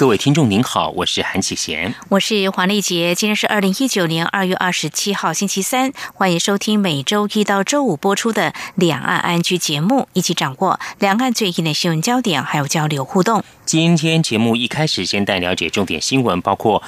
各位听众您好，我是韩启贤，我是黄丽杰。今天是二零一九年二月二十七号星期三，欢迎收听每周一到周五播出的两岸安居节目，一起掌握两岸最近的新闻焦点，还有交流互动。今天节目一开始先带了解重点新闻，包括。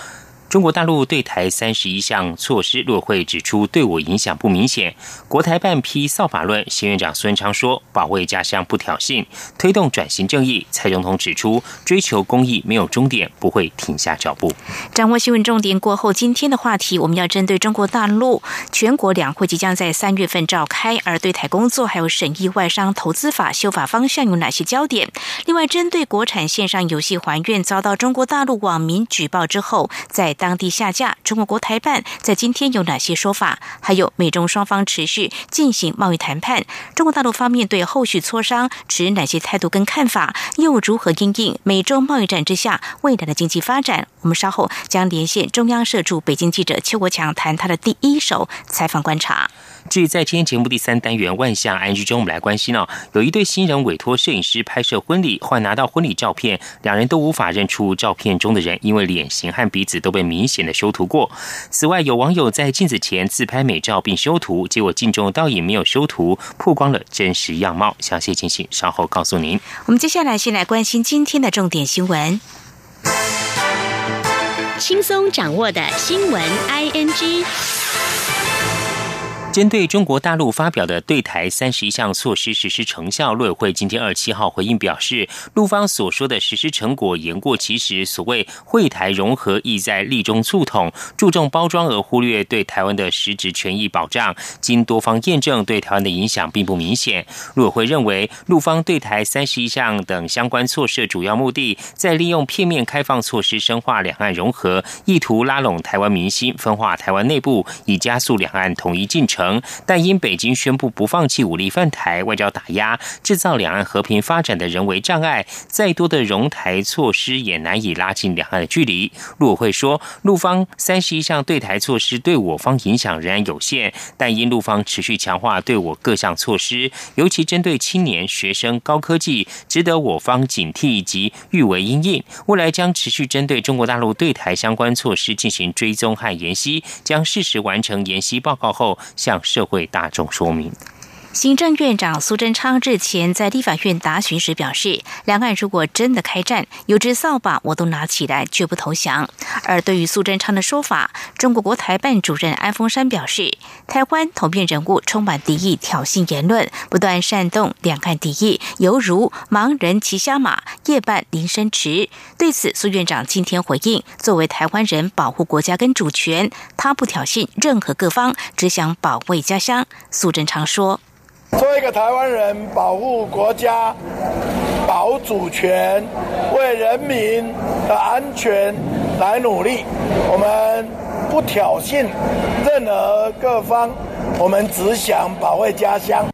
中国大陆对台三十一项措施落会指出，对我影响不明显。国台办批扫法论，新院长孙昌说，保卫家乡不挑衅，推动转型正义。蔡总统指出，追求公益没有终点，不会停下脚步。掌握新闻重点过后，今天的话题我们要针对中国大陆全国两会即将在三月份召开，而对台工作还有审议外商投资法修法方向有哪些焦点？另外，针对国产线上游戏还愿遭到中国大陆网民举报之后，在当地下架，中国国台办在今天有哪些说法？还有美中双方持续进行贸易谈判，中国大陆方面对后续磋商持哪些态度跟看法？又如何应应美中贸易战之下未来的经济发展？我们稍后将连线中央社驻北京记者邱国强，谈他的第一手采访观察。至于在今天节目第三单元万象安居中，我们来关心哦，有一对新人委托摄影师拍摄婚礼，后来拿到婚礼照片，两人都无法认出照片中的人，因为脸型和鼻子都被明显的修图过。此外，有网友在镜子前自拍美照并修图，结果镜中倒影没有修图，曝光了真实样貌。详细情形稍后告诉您。我们接下来先来关心今天的重点新闻，轻松掌握的新闻 I N G。针对中国大陆发表的对台三十一项措施实施成效，陆委会今天二十七号回应表示，陆方所说的实施成果言过其实。所谓会台融合，意在利中促统，注重包装而忽略对台湾的实质权益保障。经多方验证，对台湾的影响并不明显。陆委会认为，陆方对台三十一项等相关措施主要目的，在利用片面开放措施深化两岸融合，意图拉拢台湾民心，分化台湾内部，以加速两岸统一进程。但因北京宣布不放弃武力犯台、外交打压、制造两岸和平发展的人为障碍，再多的融台措施也难以拉近两岸的距离。陆委会说，陆方三十一项对台措施对我方影响仍然有限，但因陆方持续强化对我各项措施，尤其针对青年、学生、高科技，值得我方警惕及预为因应。未来将持续针对中国大陆对台相关措施进行追踪和研析，将适时完成研析报告后向。向社会大众说明。行政院长苏贞昌日前在立法院答询时表示，两岸如果真的开战，有支扫把我都拿起来，绝不投降。而对于苏贞昌的说法，中国国台办主任安峰山表示，台湾统变人物充满敌意、挑衅言论，不断煽动两岸敌意，犹如盲人骑瞎马，夜半铃声迟。对此，苏院长今天回应，作为台湾人，保护国家跟主权，他不挑衅任何各方，只想保卫家乡。苏贞昌说。作为一个台湾人，保护国家、保主权，为人民的安全来努力。我们不挑衅任何各方，我们只想保卫家乡。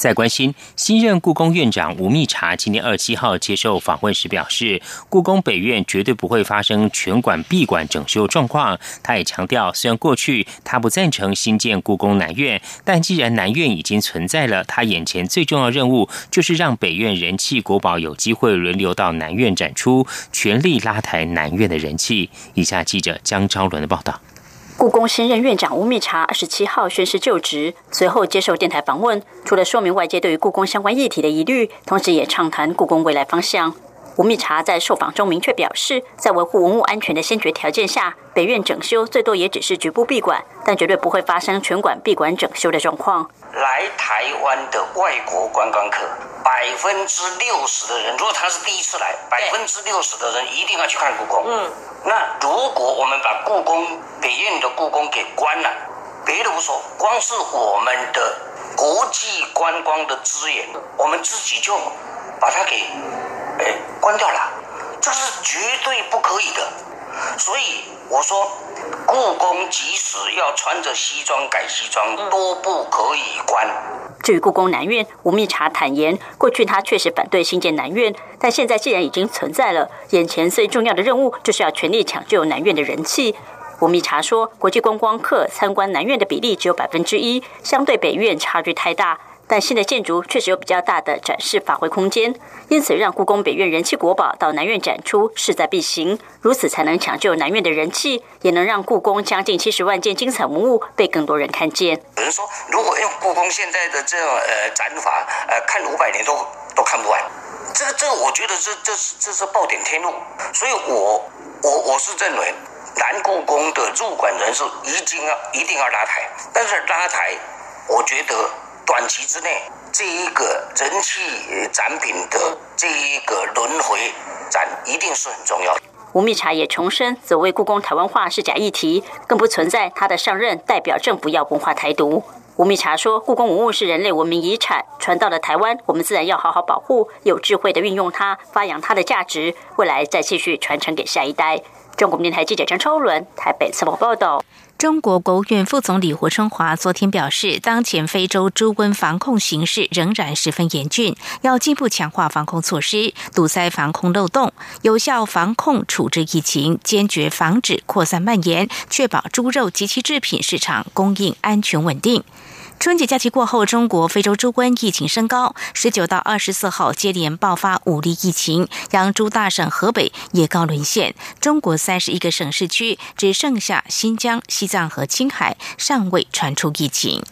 在关心新任故宫院长吴密察今年二七号接受访问时表示，故宫北院绝对不会发生全馆闭馆整修状况。他也强调，虽然过去他不赞成新建故宫南院，但既然南院已经存在了，他眼前最重要任务就是让北院人气国宝有机会轮流到南院展出，全力拉抬南院的人气。以下记者江昭伦的报道。故宫新任院长吴密察二十七号宣誓就职，随后接受电台访问，除了说明外界对于故宫相关议题的疑虑，同时也畅谈故宫未来方向。吴密察在受访中明确表示，在维护文物安全的先决条件下，北院整修最多也只是局部闭馆，但绝对不会发生全馆闭馆整修的状况。来台湾的外国观光客，百分之六十的人，如果他是第一次来，百分之六十的人一定要去看故宫。嗯，那如果我们把故宫北院的故宫给关了，别的不说，光是我们的国际观光的资源，我们自己就把它给哎关掉了，这是绝对不可以的。所以我说，故宫即使要穿着西装改西装，都不可以关。至于故宫南院，吴密察坦言，过去他确实反对新建南院，但现在既然已经存在了，眼前最重要的任务就是要全力抢救南院的人气。吴密察说，国际观光客参观南院的比例只有百分之一，相对北院差距太大。但新的建筑确实有比较大的展示发挥空间，因此让故宫北院人气国宝到南院展出势在必行。如此才能抢救南院的人气，也能让故宫将近七十万件精彩文物被更多人看见。有人说，如果用故宫现在的这种呃展法，呃看五百年都都看不完。这个这个，我觉得这这是这是暴殄天物。所以我我我是认为，南故宫的入馆人数一定要一定要拉抬，但是拉抬，我觉得。短期之内，这一个人气展品的这一个轮回展一定是很重要的。吴密察也重申，所谓故宫台湾化是假议题，更不存在他的上任代表政府要文化台独。吴密察说，故宫文物是人类文明遗产，传到了台湾，我们自然要好好保护，有智慧的运用它，发扬它的价值，未来再继续传承给下一代。中国电台记者张超伦台北采访报道。中国国务院副总理胡春华昨天表示，当前非洲猪瘟防控形势仍然十分严峻，要进一步强化防控措施，堵塞防控漏洞，有效防控处置疫情，坚决防止扩散蔓延，确保猪肉及其制品市场供应安全稳定。春节假期过后，中国非洲猪瘟疫情升高，十九到二十四号接连爆发五例疫情，养猪大省河北也告沦陷。中国三十一个省市区只剩下新疆、西藏和青海尚未传出疫情。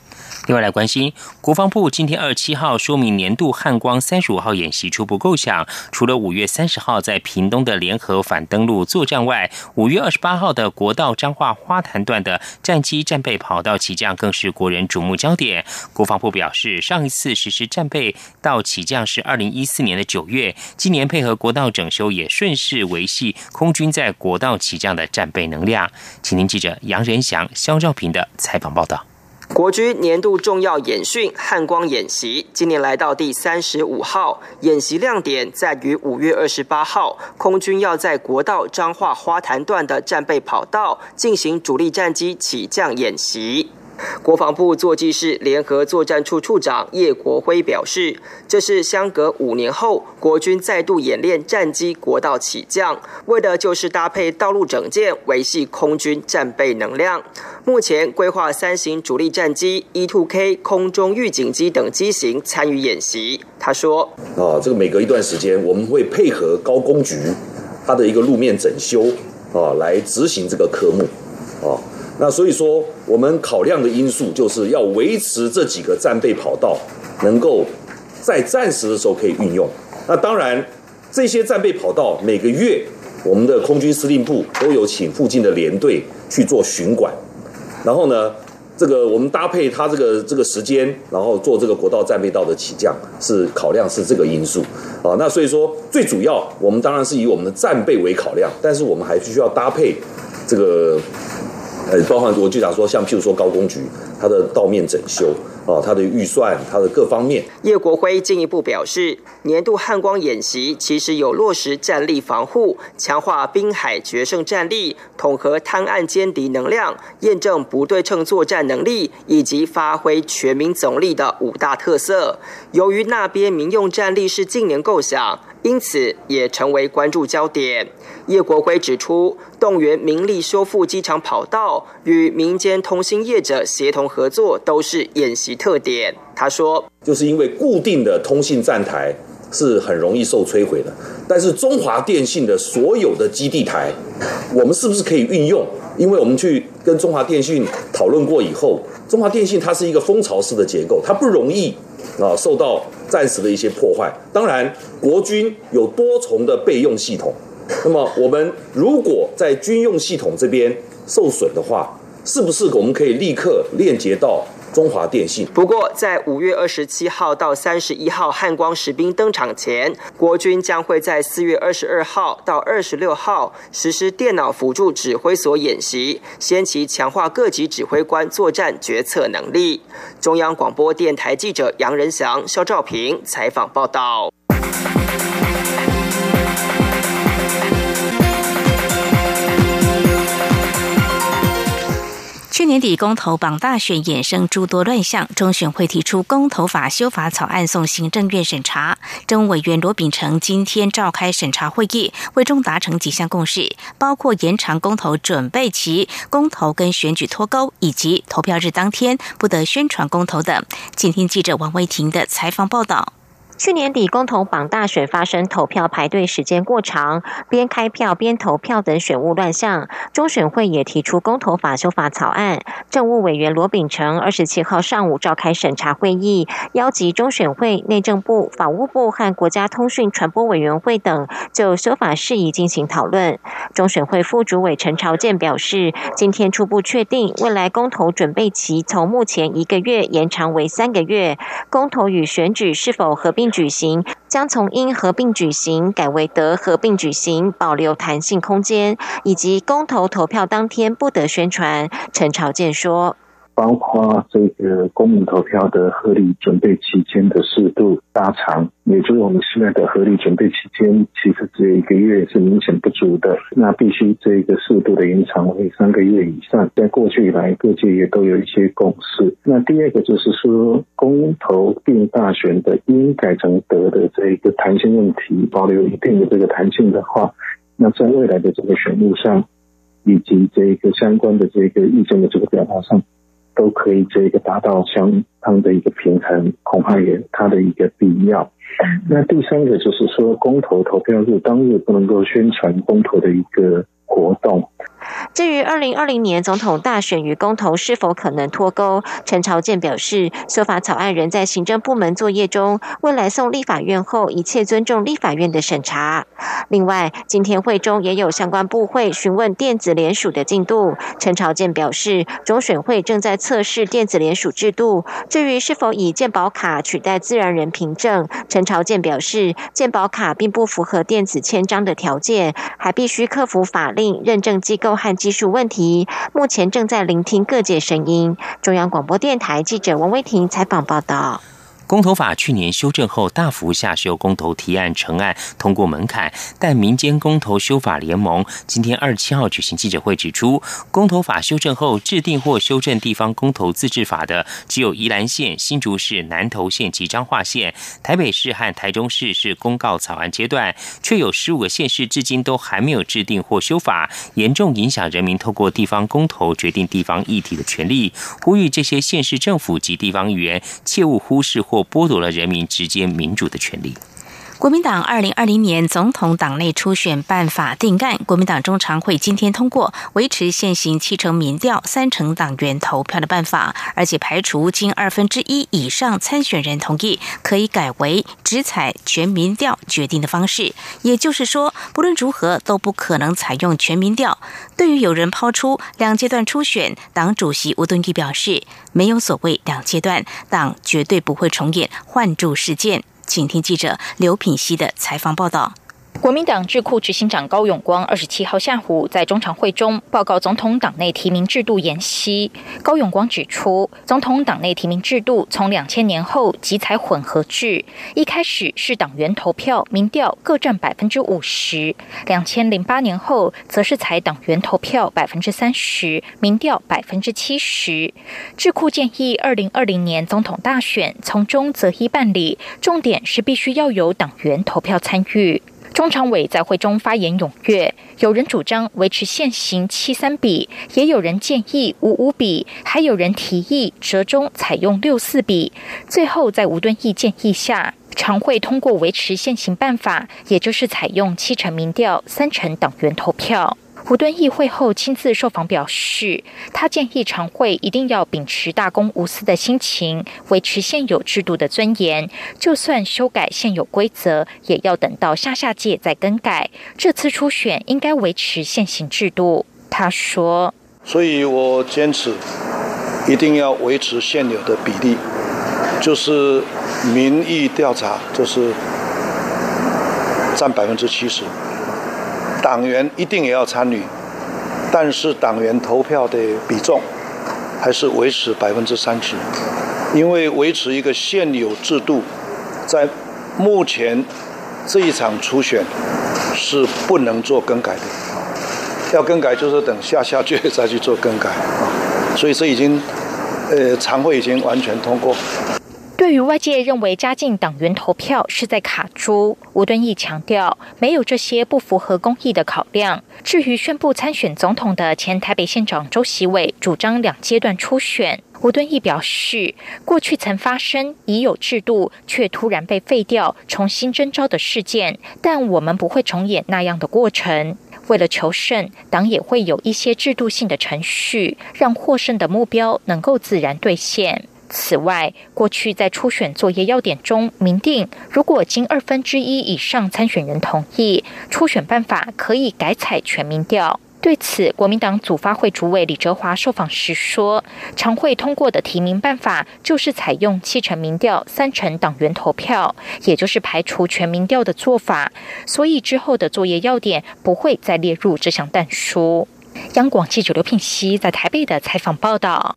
另外来关心，国防部今天二十七号说明年度汉光三十五号演习初步构想，除了五月三十号在屏东的联合反登陆作战外，五月二十八号的国道彰化花坛段的战机战备跑道起降更是国人瞩目焦点。国防部表示，上一次实施战备到起降是二零一四年的九月，今年配合国道整修，也顺势维系空军在国道起降的战备能量。请听记者杨仁祥、肖兆平的采访报道。国军年度重要演训汉光演习，今年来到第三十五号。演习亮点在于五月二十八号，空军要在国道彰化花坛段的战备跑道进行主力战机起降演习。国防部作技室联合作战处处长叶国辉表示，这是相隔五年后国军再度演练战机国道起降，为的就是搭配道路整建，维系空军战备能量。目前规划三型主力战机 E-2K 空中预警机等机型参与演习。他说：“啊，这个每隔一段时间，我们会配合高工局它的一个路面整修啊，来执行这个科目啊。”那所以说，我们考量的因素就是要维持这几个战备跑道能够在战时的时候可以运用。那当然，这些战备跑道每个月我们的空军司令部都有请附近的连队去做巡管，然后呢，这个我们搭配它这个这个时间，然后做这个国道战备道的起降，是考量是这个因素啊。那所以说，最主要我们当然是以我们的战备为考量，但是我们还需要搭配这个。呃，包含我就想说，像譬如说高工局，它的道面整修啊，它的预算，它的各方面。叶国辉进一步表示，年度汉光演习其实有落实战力防护、强化滨海决胜战力、统合滩岸歼敌能量、验证不对称作战能力以及发挥全民总力的五大特色。由于那边民用战力是近年构想。因此，也成为关注焦点。叶国辉指出，动员民力修复机场跑道，与民间通信业者协同合作，都是演习特点。他说：“就是因为固定的通信站台是很容易受摧毁的，但是中华电信的所有的基地台，我们是不是可以运用？因为我们去跟中华电信讨论过以后，中华电信它是一个蜂巢式的结构，它不容易。”啊，受到暂时的一些破坏。当然，国军有多重的备用系统。那么，我们如果在军用系统这边受损的话，是不是我们可以立刻链接到？中华电信。不过，在五月二十七号到三十一号汉光实兵登场前，国军将会在四月二十二号到二十六号实施电脑辅助指挥所演习，先期强化各级指挥官作战决策能力。中央广播电台记者杨仁祥、肖兆平采访报道。去年底公投榜大选衍生诸多乱象，中选会提出公投法修法草案送行政院审查。政委员罗秉成今天召开审查会议，会中达成几项共识，包括延长公投准备期、公投跟选举脱钩，以及投票日当天不得宣传公投等。请听记者王维婷的采访报道。去年底公投榜大选发生投票排队时间过长、边开票边投票等选务乱象，中选会也提出公投法修法草案。政务委员罗秉成二十七号上午召开审查会议，邀集中选会、内政部、法务部和国家通讯传播委员会等就修法事宜进行讨论。中选会副主委陈朝健表示，今天初步确定未来公投准备期从目前一个月延长为三个月，公投与选举是否合并。举行将从应合并举行改为得合并举行，保留弹性空间，以及公投投票当天不得宣传。陈朝健说。包括这个公民投票的合理准备期间的适度拉长，也就是我们现在的合理准备期间，其实只有一个月是明显不足的，那必须这个适度的延长为三个月以上。在过去以来，各界也都有一些共识。那第二个就是说，公投并大选的应改成得的这一个弹性问题，保留一定的这个弹性的话，那在未来的这个选务上，以及这一个相关的这个意见的这个表达上。都可以这个达到相当的一个平衡，恐怕也它的一个必要。那第三个就是说，公投投票日当日不能够宣传公投的一个活动。至于二零二零年总统大选与公投是否可能脱钩，陈朝健表示，修法草案仍在行政部门作业中，未来送立法院后，一切尊重立法院的审查。另外，今天会中也有相关部会询问电子联署的进度。陈朝健表示，中选会正在测试电子联署制度。至于是否以健保卡取代自然人凭证，陈朝健表示，健保卡并不符合电子签章的条件，还必须克服法令认证机构。和技术问题，目前正在聆听各界声音。中央广播电台记者王威婷采访报道。公投法去年修正后大幅下修公投提案成案通过门槛，但民间公投修法联盟今天二十七号举行记者会指出，公投法修正后制定或修正地方公投自治法的只有宜兰县、新竹市、南投县及彰化县，台北市和台中市是公告草案阶段，却有十五个县市至今都还没有制定或修法，严重影响人民透过地方公投决定地方议题的权利。呼吁这些县市政府及地方议员切勿忽视或。剥夺了人民直接民主的权利。国民党二零二零年总统党内初选办法定案，国民党中常会今天通过维持现行七成民调、三成党员投票的办法，而且排除经二分之一以上参选人同意，可以改为只采全民调决定的方式。也就是说，不论如何都不可能采用全民调。对于有人抛出两阶段初选，党主席吴敦义表示，没有所谓两阶段，党绝对不会重演换柱事件。请听记者刘品熙的采访报道。国民党智库执行长高永光二十七号下午在中常会中报告总统党内提名制度研析。高永光指出，总统党内提名制度从两千年后即采混合制，一开始是党员投票、民调各占百分之五十；两千零八年后则是采党员投票百分之三十，民调百分之七十。智库建议，二零二零年总统大选从中择一办理，重点是必须要有党员投票参与。中常委在会中发言踊跃，有人主张维持现行七三比，也有人建议五五比，还有人提议折中采用六四比。最后在吴敦义建议下，常会通过维持现行办法，也就是采用七成民调、三成党员投票。胡敦议会后亲自受访表示，他建议常会一定要秉持大公无私的心情，维持现有制度的尊严。就算修改现有规则，也要等到下下届再更改。这次初选应该维持现行制度。他说：“所以我坚持一定要维持现有的比例，就是民意调查就是占百分之七十。”党员一定也要参与，但是党员投票的比重还是维持百分之三十，因为维持一个现有制度，在目前这一场初选是不能做更改的，要更改就是等下下届再去做更改啊。所以这已经，呃，常会已经完全通过。对于外界认为加进党员投票是在卡猪，吴敦义强调没有这些不符合公义的考量。至于宣布参选总统的前台北县长周习伟主张两阶段初选，吴敦义表示，过去曾发生已有制度却突然被废掉、重新征召的事件，但我们不会重演那样的过程。为了求胜，党也会有一些制度性的程序，让获胜的目标能够自然兑现。此外，过去在初选作业要点中明定，如果经二分之一以上参选人同意，初选办法可以改采全民调。对此，国民党组发会主委李哲华受访时说，常会通过的提名办法就是采用七成民调、三成党员投票，也就是排除全民调的做法，所以之后的作业要点不会再列入这项弹书。央广记者刘聘熙在台北的采访报道。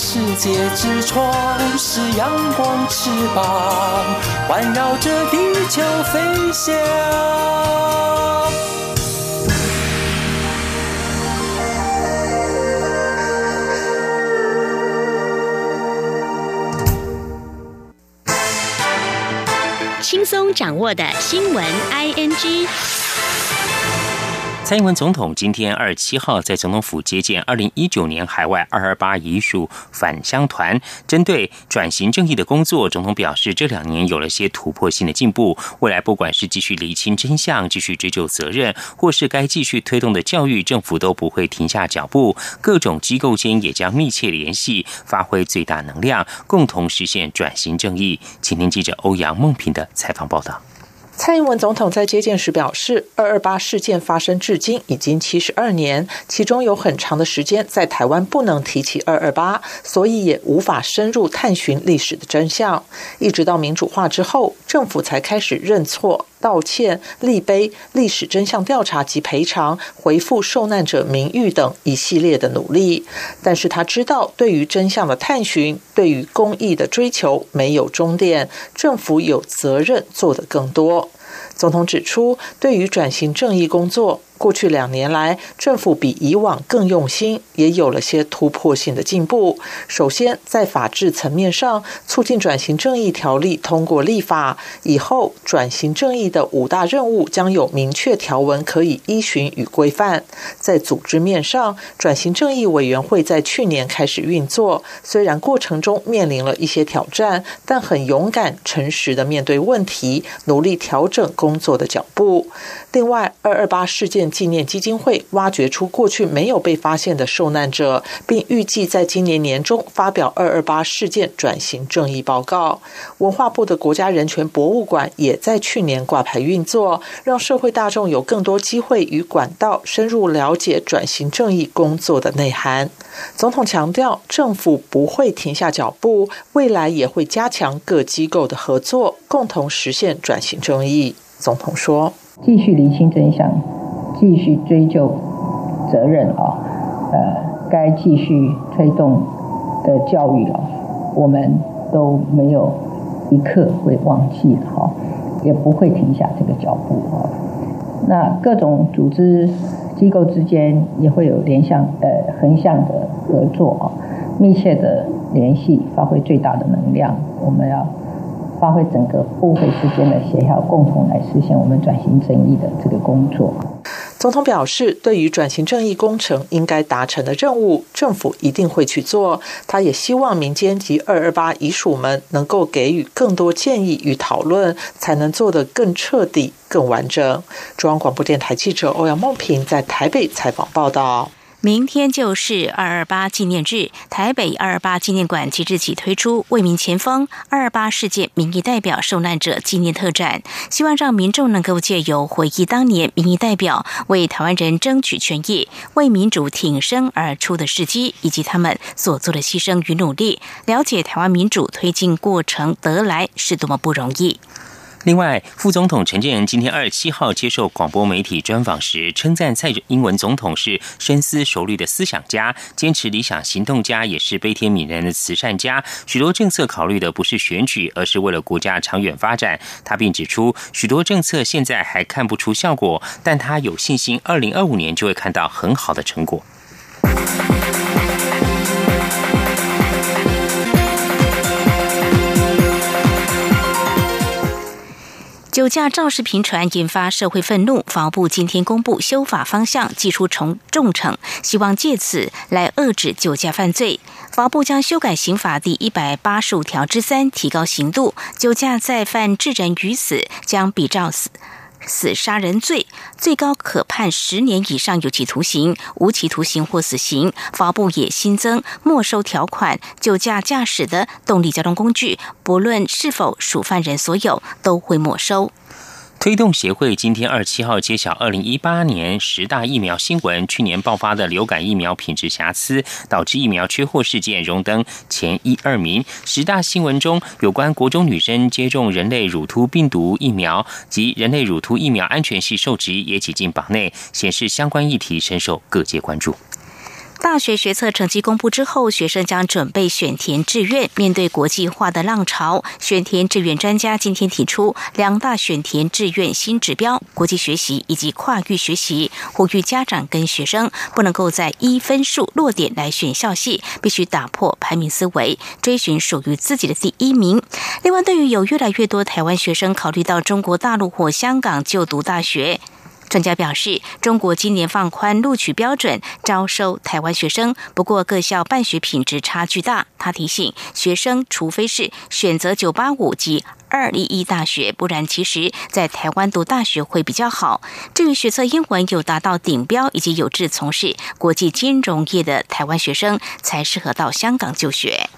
世界之窗；是阳光翅膀，环绕着地球飞翔。轻松掌握的新闻，I N G。蔡英文总统今天二十七号在总统府接见二零一九年海外二二八遗属返乡团。针对转型正义的工作，总统表示，这两年有了些突破性的进步。未来不管是继续厘清真相、继续追究责任，或是该继续推动的教育，政府都不会停下脚步。各种机构间也将密切联系，发挥最大能量，共同实现转型正义。请听记者欧阳梦平的采访报道。蔡英文总统在接见时表示，二二八事件发生至今已经七十二年，其中有很长的时间在台湾不能提起二二八，所以也无法深入探寻历史的真相。一直到民主化之后，政府才开始认错。道歉、立碑、历史真相调查及赔偿、回复受难者名誉等一系列的努力，但是他知道，对于真相的探寻，对于公益的追求没有终点，政府有责任做得更多。总统指出，对于转型正义工作。过去两年来，政府比以往更用心，也有了些突破性的进步。首先，在法治层面上，促进转型正义条例通过立法以后，转型正义的五大任务将有明确条文可以依循与规范。在组织面上，转型正义委员会在去年开始运作，虽然过程中面临了一些挑战，但很勇敢、诚实的面对问题，努力调整工作的脚步。另外，二二八事件。纪念基金会挖掘出过去没有被发现的受难者，并预计在今年年中发表二二八事件转型正义报告。文化部的国家人权博物馆也在去年挂牌运作，让社会大众有更多机会与管道深入了解转型正义工作的内涵。总统强调，政府不会停下脚步，未来也会加强各机构的合作，共同实现转型正义。总统说：“继续厘清真相。”继续追究责任啊，呃，该继续推动的教育啊，我们都没有一刻会忘记哈，也不会停下这个脚步啊。那各种组织机构之间也会有联向呃横向的合作啊，密切的联系，发挥最大的能量。我们要发挥整个部会之间的协调，共同来实现我们转型正义的这个工作。总统表示，对于转型正义工程应该达成的任务，政府一定会去做。他也希望民间及二二八遗属们能够给予更多建议与讨论，才能做得更彻底、更完整。中央广播电台记者欧阳梦平在台北采访报道。明天就是二二八纪念日，台北二二八纪念馆即日起推出“为民前锋二二八事件民意代表受难者纪念特展”，希望让民众能够借由回忆当年民意代表为台湾人争取权益、为民主挺身而出的事迹，以及他们所做的牺牲与努力，了解台湾民主推进过程得来是多么不容易。另外，副总统陈建仁今天二十七号接受广播媒体专访时，称赞蔡英文总统是深思熟虑的思想家，坚持理想行动家，也是悲天悯人的慈善家。许多政策考虑的不是选举，而是为了国家长远发展。他并指出，许多政策现在还看不出效果，但他有信心，二零二五年就会看到很好的成果。酒驾肇事频传，引发社会愤怒。法务部今天公布修法方向，祭出重重惩，希望借此来遏制酒驾犯罪。法务部将修改刑法第一百八十五条之三，提高刑度。酒驾再犯致人于死，将比照死死杀人罪，最高可判十年以上有期徒刑、无期徒刑或死刑。法务也新增没收条款，酒驾驾驶的动力交通工具，不论是否属犯人所有，都会没收。推动协会今天二十七号揭晓二零一八年十大疫苗新闻。去年爆发的流感疫苗品质瑕疵，导致疫苗缺货事件荣登前一二名。十大新闻中有关国中女生接种人类乳突病毒疫苗及人类乳突疫苗安全系受质也挤进榜内，显示相关议题深受各界关注。大学学测成绩公布之后，学生将准备选填志愿。面对国际化的浪潮，选填志愿专家今天提出两大选填志愿新指标：国际学习以及跨域学习。呼吁家长跟学生不能够在一分数落点来选校系，必须打破排名思维，追寻属于自己的第一名。另外，对于有越来越多台湾学生考虑到中国大陆或香港就读大学。专家表示，中国今年放宽录取标准，招收台湾学生，不过各校办学品质差距大。他提醒学生，除非是选择九八五及二一一大学，不然其实在台湾读大学会比较好。至于学测英文有达到顶标以及有志从事国际金融业的台湾学生，才适合到香港就学。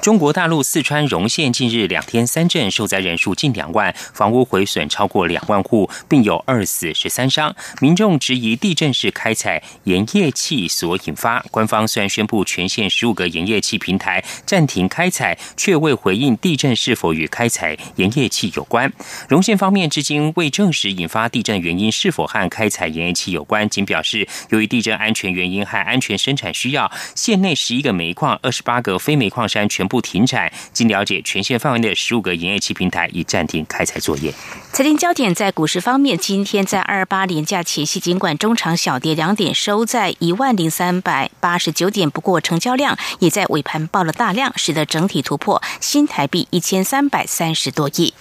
中国大陆四川荣县近日两天三震，受灾人数近两万，房屋毁损超过两万户，并有二死十三伤。民众质疑地震是开采盐业气所引发。官方虽然宣布全县十五个盐业气平台暂停开采，却未回应地震是否与开采盐业气有关。荣县方面至今未证实引发地震原因是否和开采盐业气有关，仅表示由于地震安全原因和安全生产需要，县内十一个煤矿、二十八个非煤矿山全。不停产。经了解，全县范围内十五个营业期平台已暂停开采作业。财经焦点在股市方面，今天在二八连假前夕，尽管中场小跌两点，收在一万零三百八十九点，不过成交量也在尾盘爆了大量，使得整体突破新台币一千三百三十多亿。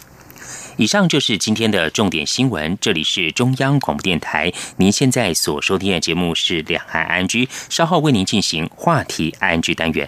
以上就是今天的重点新闻。这里是中央广播电台，您现在所收听的节目是两岸安居，稍后为您进行话题安居单元。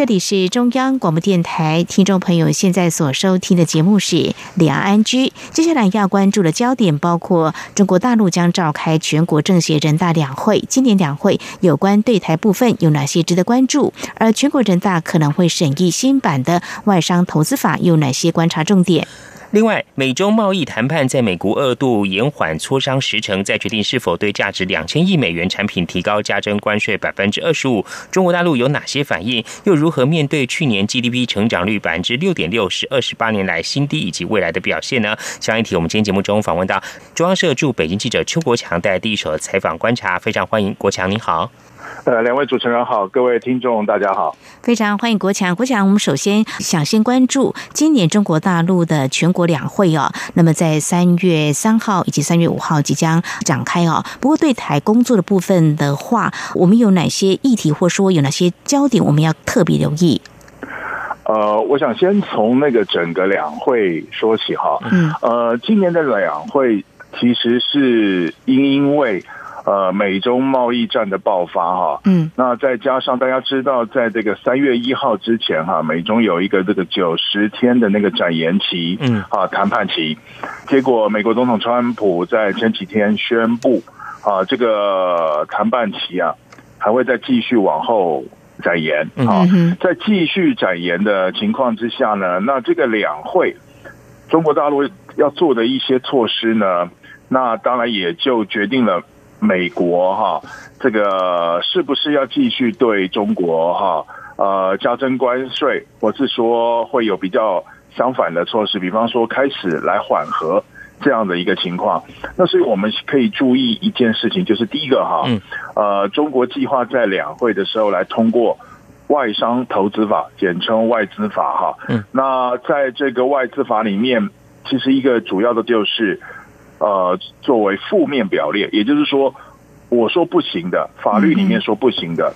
这里是中央广播电台，听众朋友现在所收听的节目是《两岸安居》。接下来要关注的焦点包括中国大陆将召开全国政协人大两会，今年两会有关对台部分有哪些值得关注？而全国人大可能会审议新版的外商投资法，有哪些观察重点？另外，美中贸易谈判在美国二度延缓磋商时程，在决定是否对价值两千亿美元产品提高加征关税百分之二十五。中国大陆有哪些反应？又如何面对去年 GDP 成长率百分之六点六是二十八年来新低，以及未来的表现呢？相一题，我们今天节目中访问到中央社驻北京记者邱国强，带来第一手的采访观察，非常欢迎国强，您好。呃，两位主持人好，各位听众大家好，非常欢迎国强。国强，我们首先想先关注今年中国大陆的全国两会哦。那么在三月三号以及三月五号即将展开哦。不过对台工作的部分的话，我们有哪些议题或说有哪些焦点，我们要特别留意？呃，我想先从那个整个两会说起哈。嗯。呃，今年的两会其实是因因为。呃，美中贸易战的爆发哈，嗯，那再加上大家知道，在这个三月一号之前哈，美中有一个这个九十天的那个展延期，嗯，啊，谈判期，结果美国总统川普在前几天宣布，啊，这个谈判期啊，还会再继续往后展延，啊，在继续展延的情况之下呢，那这个两会，中国大陆要做的一些措施呢，那当然也就决定了。美国哈，这个是不是要继续对中国哈呃加征关税，或是说会有比较相反的措施？比方说开始来缓和这样的一个情况。那所以我们可以注意一件事情，就是第一个哈，呃，中国计划在两会的时候来通过外商投资法，简称外资法哈。嗯，那在这个外资法里面，其实一个主要的就是。呃，作为负面表列，也就是说，我说不行的，法律里面说不行的，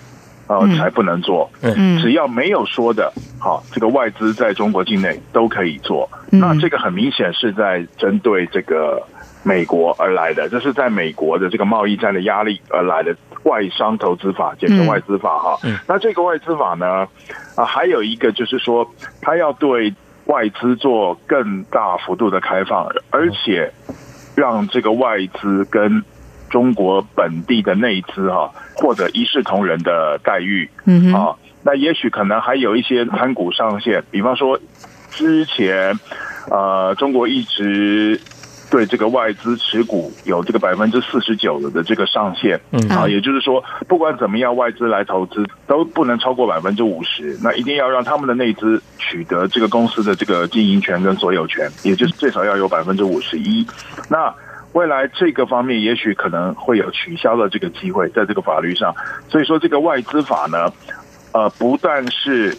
呃，才不能做。嗯，只要没有说的，好，这个外资在中国境内都可以做。那这个很明显是在针对这个美国而来的，这是在美国的这个贸易战的压力而来的外商投资法，简称外资法哈。那这个外资法呢，啊，还有一个就是说，它要对外资做更大幅度的开放，而且。让这个外资跟中国本地的内资哈获得一视同仁的待遇，嗯啊，那也许可能还有一些参股上限，比方说之前呃中国一直对这个外资持股有这个百分之四十九的这个上限，嗯啊，也就是说不管怎么样外资来投资都不能超过百分之五十，那一定要让他们的内资取得这个公司的这个经营权跟所有权，也就是最少要有百分之五十一。那未来这个方面也许可能会有取消的这个机会，在这个法律上，所以说这个外资法呢，呃，不但是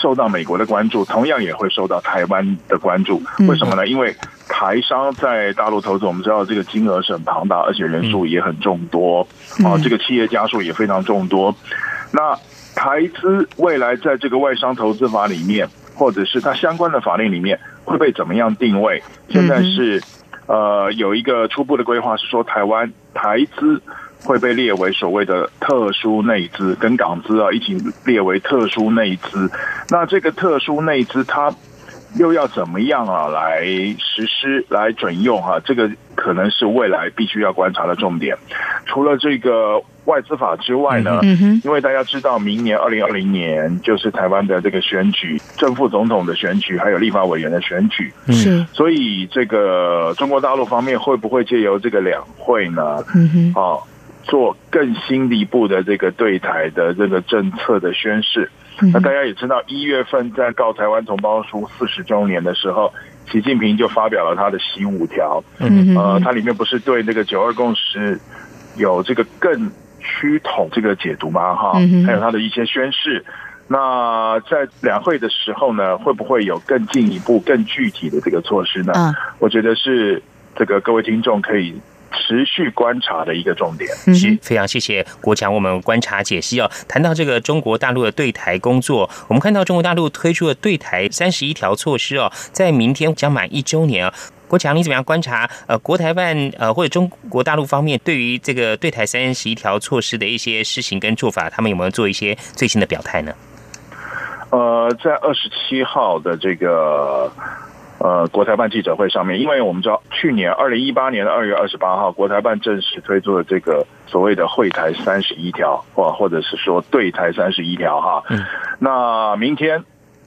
受到美国的关注，同样也会受到台湾的关注。为什么呢？因为台商在大陆投资，我们知道这个金额是很庞大，而且人数也很众多，啊，这个企业家数也非常众多。那台资未来在这个外商投资法里面，或者是它相关的法令里面，会被怎么样定位？现在是。呃，有一个初步的规划是说，台湾台资会被列为所谓的特殊内资，跟港资啊一起列为特殊内资。那这个特殊内资，它又要怎么样啊来实施、来准用哈？这个可能是未来必须要观察的重点。除了这个。外资法之外呢，因为大家知道，明年二零二零年就是台湾的这个选举，正副总统的选举，还有立法委员的选举，是，所以这个中国大陆方面会不会借由这个两会呢？嗯哼，啊，做更新一步的这个对台的这个政策的宣示？那大家也知道，一月份在告台湾同胞书四十周年的时候，习近平就发表了他的习五条，嗯呃，它里面不是对那个九二共识有这个更。趋统这个解读吗，哈，还有他的一些宣誓。那在两会的时候呢，会不会有更进一步、更具体的这个措施呢？嗯，我觉得是这个各位听众可以。持续观察的一个重点，是非常谢谢国强，我们观察解析哦。谈到这个中国大陆的对台工作，我们看到中国大陆推出了对台三十一条措施哦，在明天将满一周年啊。国强，你怎么样观察？呃，国台办呃或者中国大陆方面对于这个对台三十一条措施的一些施行跟做法，他们有没有做一些最新的表态呢？呃，在二十七号的这个。呃，国台办记者会上面，因为我们知道去年二零一八年的二月二十八号，国台办正式推出了这个所谓的“会台三十一条”或或者是说“对台三十一条”哈。嗯。那明天，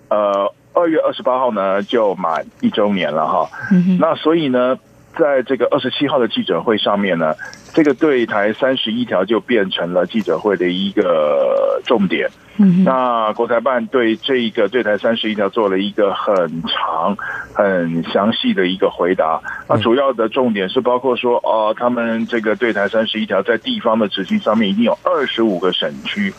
呃，二月二十八号呢就满一周年了哈。嗯。那所以呢，在这个二十七号的记者会上面呢，这个“对台三十一条”就变成了记者会的一个重点。嗯那国台办对这一个对台三十一条做了一个很长、很详细的一个回答。那主要的重点是包括说，哦，他们这个对台三十一条在地方的执行上面，已经有二十五个省区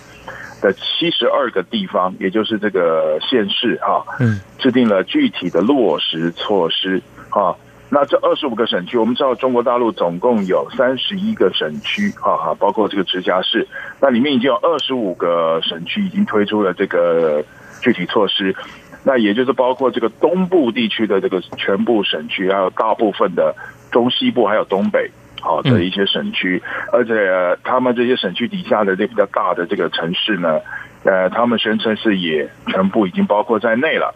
的七十二个地方，也就是这个县市哈，嗯，制定了具体的落实措施哈。那这二十五个省区，我们知道中国大陆总共有三十一个省区，哈哈，包括这个直辖市，那里面已经有二十五个省区已经推出了这个具体措施，那也就是包括这个东部地区的这个全部省区，还有大部分的中西部还有东北，好的一些省区，而且他们这些省区底下的这比较大的这个城市呢，呃，他们宣称是也全部已经包括在内了。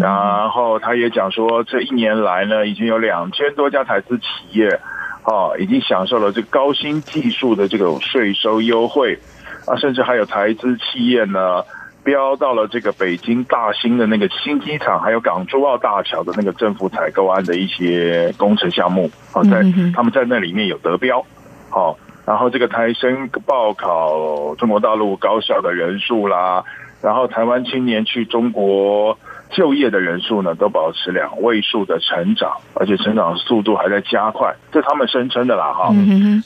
然后他也讲说，这一年来呢，已经有两千多家台资企业，哦，已经享受了这高新技术的这种税收优惠，啊，甚至还有台资企业呢，标到了这个北京大兴的那个新机场，还有港珠澳大桥的那个政府采购案的一些工程项目，啊，在他们在那里面有得标，好，然后这个台生报考中国大陆高校的人数啦，然后台湾青年去中国。就业的人数呢，都保持两位数的成长，而且成长速度还在加快，这他们声称的啦哈。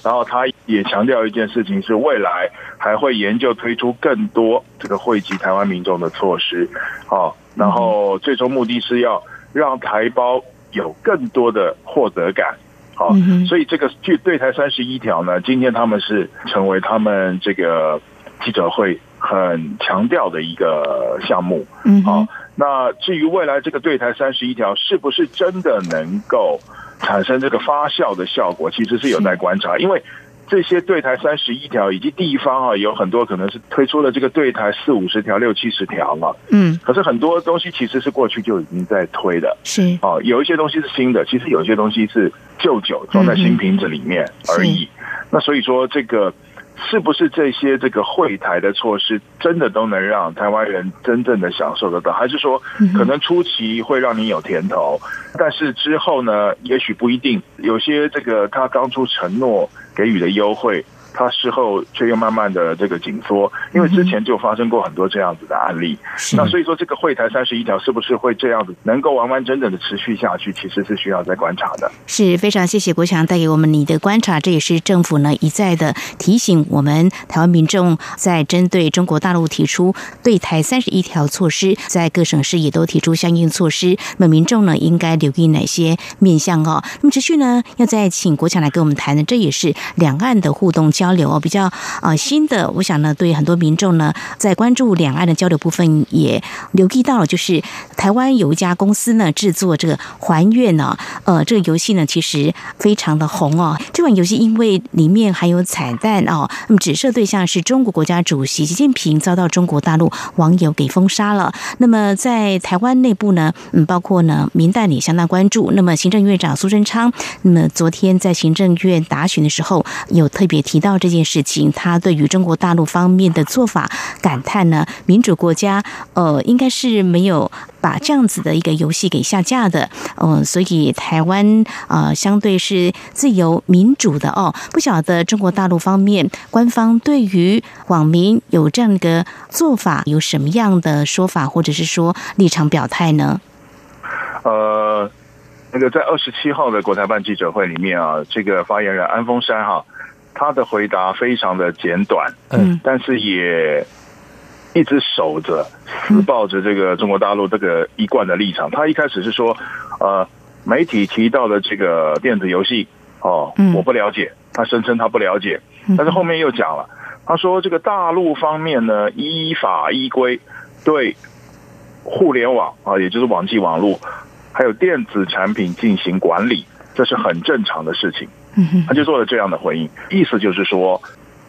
然后他也强调一件事情是，未来还会研究推出更多这个惠及台湾民众的措施，好，然后最终目的是要让台胞有更多的获得感，好，所以这个据对台三十一条呢，今天他们是成为他们这个记者会很强调的一个项目，嗯，好。那至于未来这个对台三十一条是不是真的能够产生这个发酵的效果，其实是有待观察。因为这些对台三十一条以及地方啊，有很多可能是推出了这个对台四五十条、六七十条了。嗯，可是很多东西其实是过去就已经在推的。是啊，有一些东西是新的，其实有一些东西是旧酒装在新瓶子里面而已。那所以说这个。是不是这些这个会台的措施真的都能让台湾人真正的享受得到？还是说可能初期会让你有甜头，但是之后呢，也许不一定。有些这个他当初承诺给予的优惠。它事后却又慢慢的这个紧缩，因为之前就发生过很多这样子的案例。那所以说，这个会台三十一条是不是会这样子能够完完整整的持续下去，其实是需要再观察的。是非常谢谢国强带给我们你的观察，这也是政府呢一再的提醒我们台湾民众，在针对中国大陆提出对台三十一条措施，在各省市也都提出相应措施。那么民众呢应该留意哪些面向哦？那么持续呢要再请国强来跟我们谈的，这也是两岸的互动交。交流哦，比较啊新的，我想呢，对很多民众呢，在关注两岸的交流部分，也留意到了，就是台湾有一家公司呢，制作这个还愿呢，呃，这个游戏呢，其实非常的红哦。这款游戏因为里面还有彩蛋哦，那么指涉对象是中国国家主席习近平，遭到中国大陆网友给封杀了。那么在台湾内部呢，嗯，包括呢，民代也相当关注。那么行政院长苏贞昌，那么昨天在行政院答询的时候，有特别提到。到这件事情，他对于中国大陆方面的做法感叹呢，民主国家呃，应该是没有把这样子的一个游戏给下架的，嗯，所以台湾啊，相对是自由民主的哦。不晓得中国大陆方面官方对于网民有这样一个做法有什么样的说法，或者是说立场表态呢？呃，那个在二十七号的国台办记者会里面啊，这个发言人安峰山哈。他的回答非常的简短，嗯，但是也一直守着、死抱着这个中国大陆这个一贯的立场。他一开始是说，呃，媒体提到的这个电子游戏，哦，我不了解，他声称他不了解，但是后面又讲了，他说这个大陆方面呢，依法依规对互联网啊，也就是网际网络，还有电子产品进行管理，这是很正常的事情。他就做了这样的回应，意思就是说，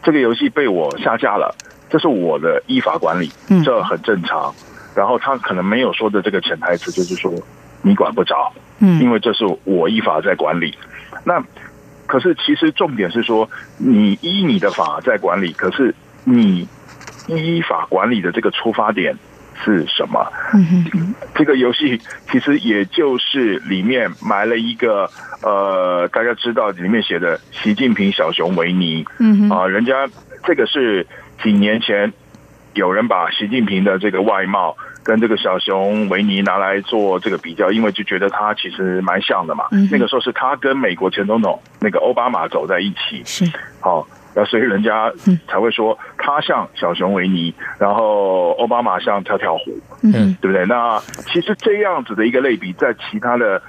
这个游戏被我下架了。这是我的依法管理，这很正常。然后他可能没有说的这个潜台词就是说你管不着，嗯，因为这是我依法在管理。那可是其实重点是说你依你的法在管理，可是你依法管理的这个出发点是什么？嗯这个游戏其实也就是里面埋了一个呃，大家知道里面写的习近平小熊维尼，嗯啊，人家这个是。几年前，有人把习近平的这个外貌跟这个小熊维尼拿来做这个比较，因为就觉得他其实蛮像的嘛。那个时候是他跟美国前总统那个奥巴马走在一起，是好，那所以人家才会说他像小熊维尼，然后奥巴马像跳跳虎，嗯，对不对？那其实这样子的一个类比，在其他的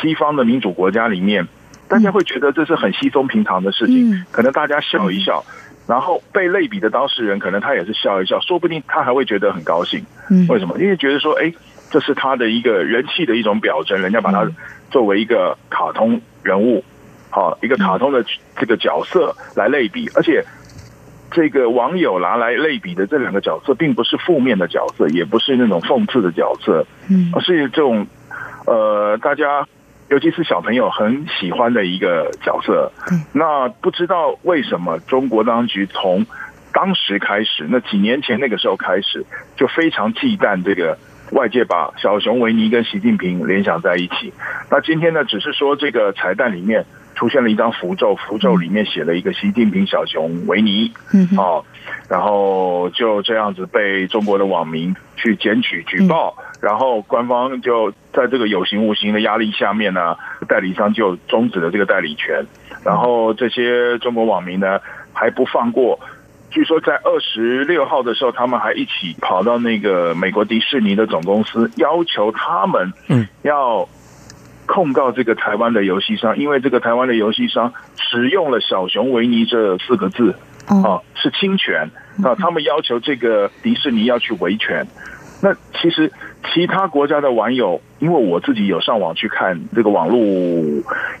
西方的民主国家里面，大家会觉得这是很稀松平常的事情，可能大家笑一笑。然后被类比的当事人，可能他也是笑一笑，说不定他还会觉得很高兴。嗯，为什么？因为觉得说，哎，这是他的一个人气的一种表征，人家把他作为一个卡通人物，好，一个卡通的这个角色来类比，而且这个网友拿来类比的这两个角色，并不是负面的角色，也不是那种讽刺的角色，嗯，而是这种呃，大家。尤其是小朋友很喜欢的一个角色，那不知道为什么中国当局从当时开始，那几年前那个时候开始，就非常忌惮这个外界把小熊维尼跟习近平联想在一起。那今天呢，只是说这个彩蛋里面出现了一张符咒，符咒里面写了一个习近平小熊维尼，嗯哦，然后就这样子被中国的网民去检举举报。然后官方就在这个有形无形的压力下面呢，代理商就终止了这个代理权。然后这些中国网民呢还不放过，据说在二十六号的时候，他们还一起跑到那个美国迪士尼的总公司，要求他们嗯要控告这个台湾的游戏商，因为这个台湾的游戏商使用了“小熊维尼”这四个字，啊是侵权啊，他们要求这个迪士尼要去维权。那其实。其他国家的网友，因为我自己有上网去看这个网络，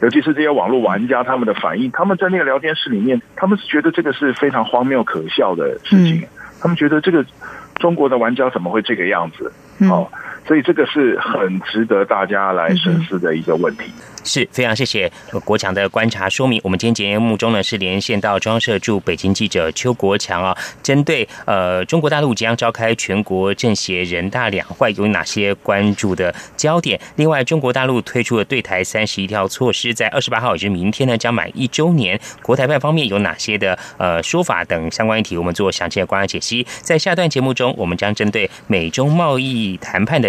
尤其是这些网络玩家他们的反应，他们在那个聊天室里面，他们是觉得这个是非常荒谬可笑的事情，他们觉得这个中国的玩家怎么会这个样子？哦，所以这个是很值得大家来深思的一个问题。是非常谢谢国强的观察说明。我们今天节目中呢是连线到中央社驻北京记者邱国强啊，针对呃中国大陆即将召开全国政协人大两会有哪些关注的焦点？另外，中国大陆推出的对台三十一条措施，在二十八号也就是明天呢将满一周年，国台办方面有哪些的呃说法等相关议题，我们做详细的观察解析。在下段节目中，我们将针对美中贸易谈判的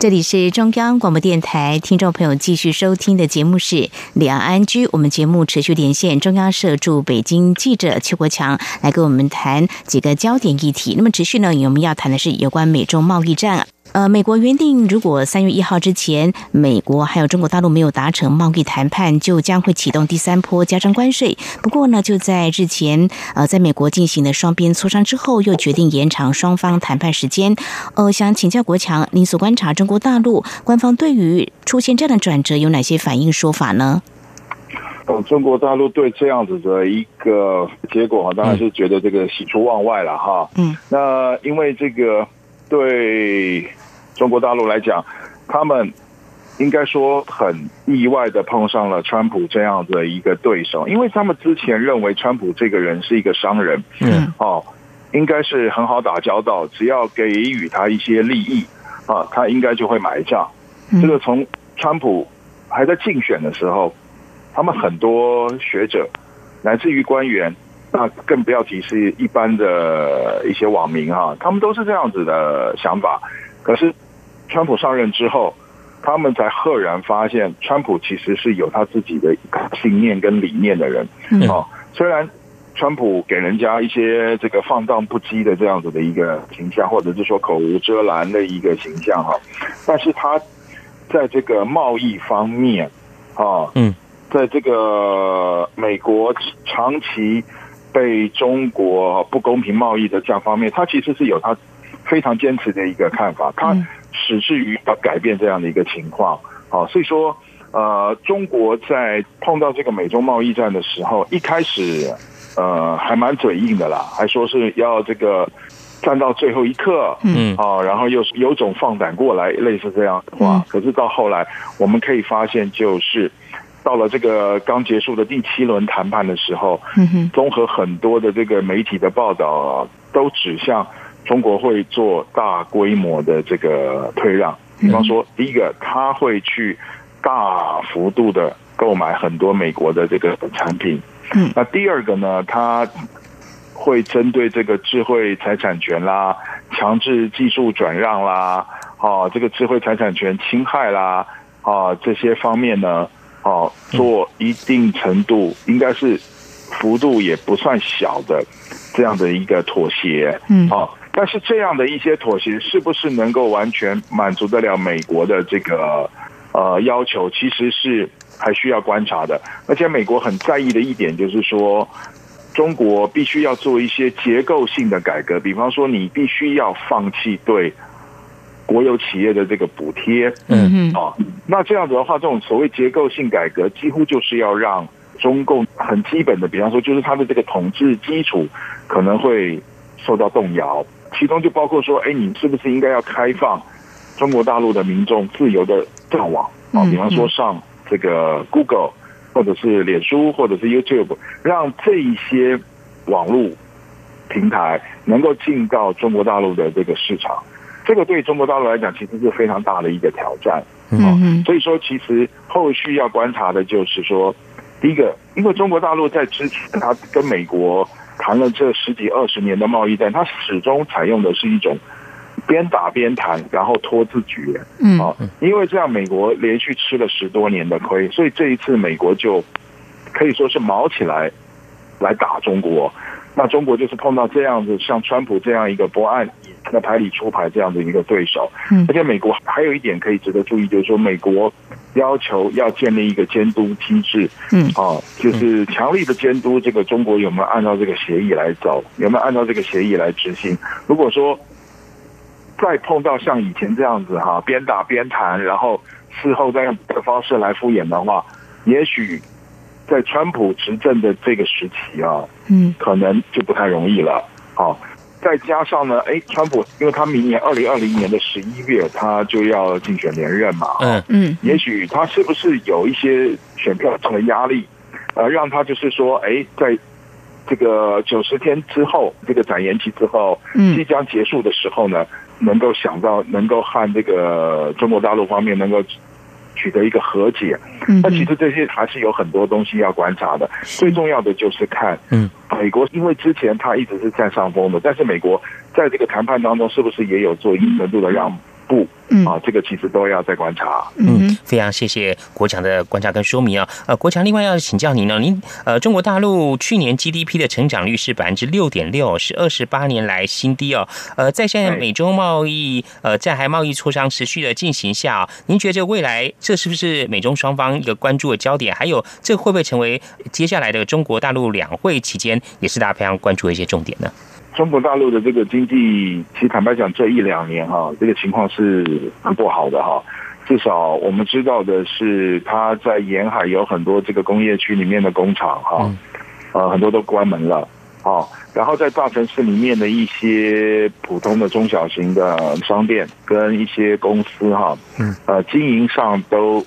这里是中央广播电台，听众朋友继续收听的节目是《两岸居》。我们节目持续连线中央社驻北京记者邱国强，来跟我们谈几个焦点议题。那么持续呢，我们要谈的是有关美中贸易战。呃，美国原定如果三月一号之前，美国还有中国大陆没有达成贸易谈判，就将会启动第三波加征关税。不过呢，就在日前，呃，在美国进行的双边磋商之后，又决定延长双方谈判时间。呃，想请教国强，您所观察中国大陆官方对于出现这样的转折有哪些反应说法呢？呃，中国大陆对这样子的一个结果，当然是觉得这个喜出望外了哈。嗯，那因为这个对。中国大陆来讲，他们应该说很意外的碰上了川普这样的一个对手，因为他们之前认为川普这个人是一个商人，嗯，哦，应该是很好打交道，只要给予他一些利益啊，他应该就会买账。这个从川普还在竞选的时候，他们很多学者，乃至于官员，那更不要提是一般的一些网民啊，他们都是这样子的想法，可是。川普上任之后，他们才赫然发现，川普其实是有他自己的信念跟理念的人。哦，虽然川普给人家一些这个放荡不羁的这样子的一个形象，或者是说口无遮拦的一个形象哈，但是他在这个贸易方面，啊，嗯，在这个美国长期被中国不公平贸易的这样方面，他其实是有他非常坚持的一个看法。他始至于要改变这样的一个情况，好，所以说，呃，中国在碰到这个美中贸易战的时候，一开始，呃，还蛮嘴硬的啦，还说是要这个站到最后一刻，嗯，啊，然后又有种放胆过来，类似这样的话。可是到后来，我们可以发现，就是到了这个刚结束的第七轮谈判的时候，嗯哼，综合很多的这个媒体的报道，都指向。中国会做大规模的这个退让，比方说，第一个，他会去大幅度的购买很多美国的这个产品。嗯，那第二个呢，他会针对这个智慧财产权啦、强制技术转让啦、啊，这个智慧财产权侵害啦、啊这些方面呢，啊，做一定程度，应该是幅度也不算小的这样的一个妥协。嗯，啊。但是这样的一些妥协是不是能够完全满足得了美国的这个呃要求？其实是还需要观察的。而且美国很在意的一点就是说，中国必须要做一些结构性的改革，比方说你必须要放弃对国有企业的这个补贴。嗯嗯。啊，那这样子的话，这种所谓结构性改革，几乎就是要让中共很基本的，比方说就是它的这个统治基础可能会受到动摇。其中就包括说，哎，你是不是应该要开放中国大陆的民众自由的上网啊？比方说上这个 Google，或者是脸书，或者是 YouTube，让这一些网络平台能够进到中国大陆的这个市场。这个对中国大陆来讲，其实是非常大的一个挑战。嗯，所以说，其实后续要观察的就是说，第一个，因为中国大陆在之前，它跟美国。谈了这十几二十年的贸易战，它始终采用的是一种边打边谈，然后拖字诀。嗯，啊，因为这样美国连续吃了十多年的亏，所以这一次美国就可以说是毛起来来打中国。那中国就是碰到这样子，像川普这样一个不按那牌里出牌这样的一个对手。嗯，而且美国还有一点可以值得注意，就是说美国要求要建立一个监督机制。嗯，啊，就是强力的监督这个中国有没有按照这个协议来走，有没有按照这个协议来执行。如果说再碰到像以前这样子哈，边打边谈，然后事后再用别的方式来敷衍的话，也许。在川普执政的这个时期啊，嗯，可能就不太容易了。好，再加上呢，哎，川普，因为他明年二零二零年的十一月他就要竞选连任嘛，嗯。嗯，也许他是不是有一些选票上的压力，呃，让他就是说，哎，在这个九十天之后，这个展延期之后，嗯，即将结束的时候呢，能够想到能够和这个中国大陆方面能够。取得一个和解，那其实这些还是有很多东西要观察的。最重要的就是看，嗯，美国因为之前他一直是占上风的，但是美国在这个谈判当中是不是也有做一定程度的让部？嗯，啊，这个其实都要再观察。嗯，非常谢谢国强的观察跟说明啊。呃，国强另外要请教您呢，您呃，中国大陆去年 GDP 的成长率是百分之六点六，是二十八年来新低哦。呃，在现在美中贸易呃在还贸易磋商持续的进行下，您觉得未来这是不是美中双方一个关注的焦点？还有这会不会成为接下来的中国大陆两会期间也是大家非常关注的一些重点呢？中国大陆的这个经济，其实坦白讲，这一两年哈，这个情况是很不好的哈。至少我们知道的是，它在沿海有很多这个工业区里面的工厂哈，呃，很多都关门了啊。然后在大城市里面的一些普通的中小型的商店跟一些公司哈，呃，经营上都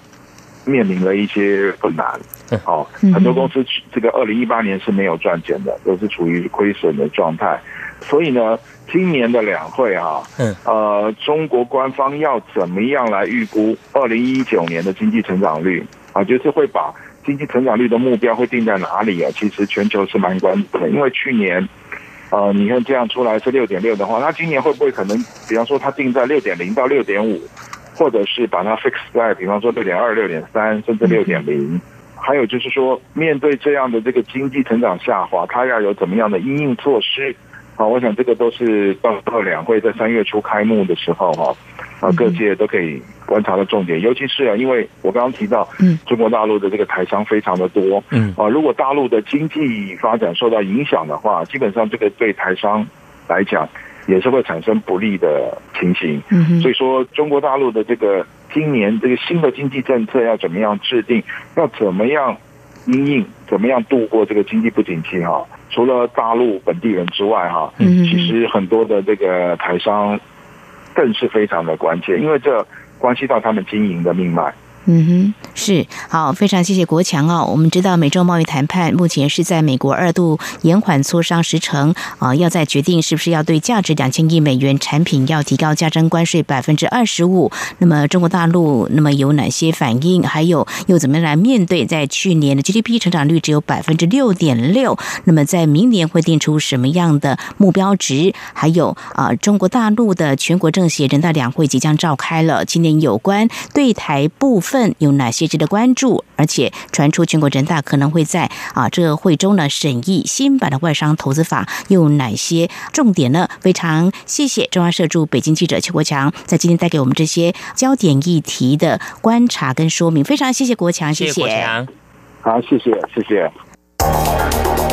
面临了一些困难。好，很多公司这个二零一八年是没有赚钱的，都是处于亏损的状态。所以呢，今年的两会啊，嗯，呃，中国官方要怎么样来预估二零一九年的经济成长率啊？就是会把经济成长率的目标会定在哪里啊？其实全球是蛮关注的，因为去年，呃，你看这样出来是六点六的话，那今年会不会可能，比方说它定在六点零到六点五，或者是把它 fix 在，比方说六点二、六点三，甚至六点零？还有就是说，面对这样的这个经济成长下滑，它要有怎么样的应应措施？啊，我想这个都是到到两会在三月初开幕的时候哈，啊，各界都可以观察的重点。尤其是啊，因为我刚刚提到，嗯，中国大陆的这个台商非常的多，嗯，啊，如果大陆的经济发展受到影响的话，基本上这个对台商来讲也是会产生不利的情形。嗯，所以说中国大陆的这个。今年这个新的经济政策要怎么样制定？要怎么样应应？怎么样度过这个经济不景气？哈，除了大陆本地人之外，哈，其实很多的这个台商更是非常的关键，因为这关系到他们经营的命脉。嗯哼，是好，非常谢谢国强哦。我们知道美洲贸易谈判目前是在美国二度延缓磋商时程啊，要在决定是不是要对价值两千亿美元产品要提高加征关税百分之二十五。那么中国大陆那么有哪些反应？还有又怎么来面对？在去年的 GDP 成长率只有百分之六点六，那么在明年会定出什么样的目标值？还有啊，中国大陆的全国政协人大两会即将召开了，今年有关对台部分。份有哪些值得关注？而且传出全国人大可能会在啊这个会中呢审议新版的外商投资法，又有哪些重点呢？非常谢谢中央社驻北京记者邱国强在今天带给我们这些焦点议题的观察跟说明。非常谢谢国强，谢谢国强，好，谢谢，谢谢。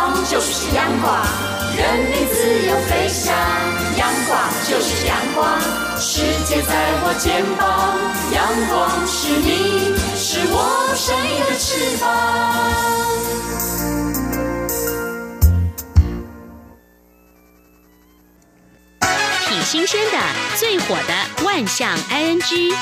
光就是阳光，任你自由飞翔。阳光就是阳光，世界在我肩膀。阳光是你，是我生命的翅膀。挺新鲜的，最火的万象 ING。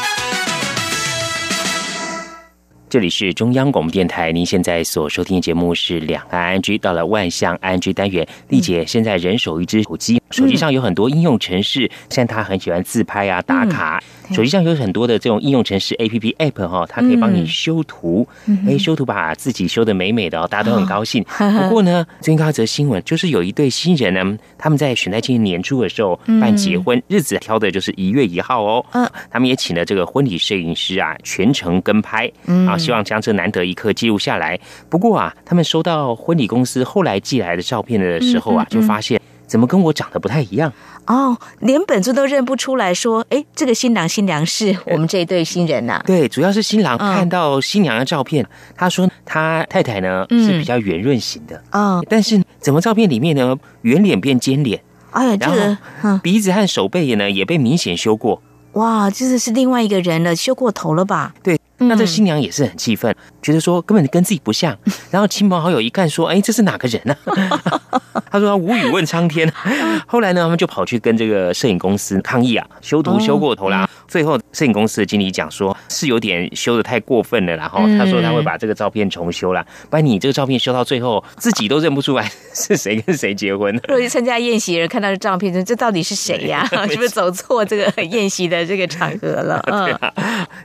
这里是中央广播电台，您现在所收听的节目是《两岸安居》，到了万象安居单元，丽姐现在人手一只手机，手机上有很多应用程式，像他很喜欢自拍啊、打卡，手机上有很多的这种应用程式 A P P App 哈，它可以帮你修图，哎，修图把自己修的美美的哦，大家都很高兴。不过呢，最近看到一则新闻，就是有一对新人呢，他们在选在今年年初的时候办结婚，日子挑的就是一月一号哦，嗯，他们也请了这个婚礼摄影师啊，全程跟拍，啊。希望将这难得一刻记录下来。不过啊，他们收到婚礼公司后来寄来的照片的时候啊，就发现怎么跟我长得不太一样哦，连本尊都认不出来。说，哎，这个新郎新娘是我们这一对新人呐？对，主要是新郎看到新娘的照片，他说他太太呢是比较圆润型的啊，但是怎么照片里面呢，圆脸变尖脸？哎呀，这个鼻子和手背呢也被明显修过。哇，这是是另外一个人了，修过头了吧？对。那这新娘也是很气愤，觉得说根本跟自己不像。然后亲朋好友一看，说：“哎，这是哪个人呢？” 他说：“他无语问苍天。”后来呢，他们就跑去跟这个摄影公司抗议啊，修图修过头啦。最后，摄影公司的经理讲说，是有点修的太过分了。然后他说他会把这个照片重修了，不然你这个照片修到最后，自己都认不出来 是谁跟谁结婚。如果去参加宴席人看到这照片，这到底是谁呀？是不是走错这个宴席的这个场合了？嗯。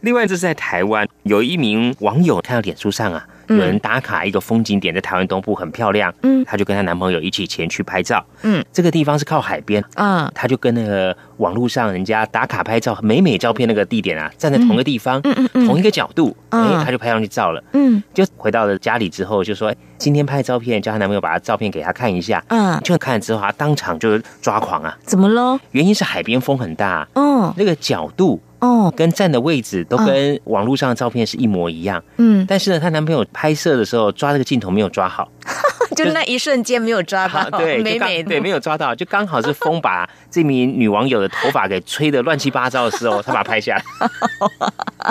另外，这是在台湾。有一名网友看到脸书上啊，有人打卡一个风景点，在台湾东部很漂亮，嗯，她就跟她男朋友一起前去拍照，嗯，这个地方是靠海边，啊，她就跟那个网络上人家打卡拍照美美照片那个地点啊，站在同一个地方，嗯嗯嗯，同一个角度，哎，她就拍上去照了，嗯，就回到了家里之后就说，哎，今天拍照片，叫她男朋友把她照片给她看一下，嗯，就看了之后，她当场就抓狂啊，怎么了？原因是海边风很大，嗯，那个角度。哦，跟站的位置都跟网络上的照片是一模一样。嗯，但是呢，她男朋友拍摄的时候抓这个镜头没有抓好。就那一瞬间没有抓到，对，美美对，没有抓到，就刚好是风把这名女网友的头发给吹得乱七八糟的时候，他把它拍下来。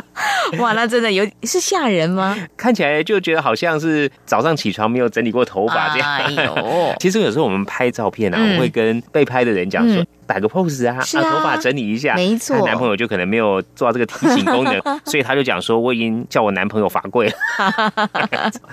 哇，那真的有是吓人吗？看起来就觉得好像是早上起床没有整理过头发这样。哎呦，其实有时候我们拍照片啊，我会跟被拍的人讲说，摆个 pose 啊，把头发整理一下。没错，男朋友就可能没有做到这个提醒功能，所以他就讲说，我已经叫我男朋友罚跪了。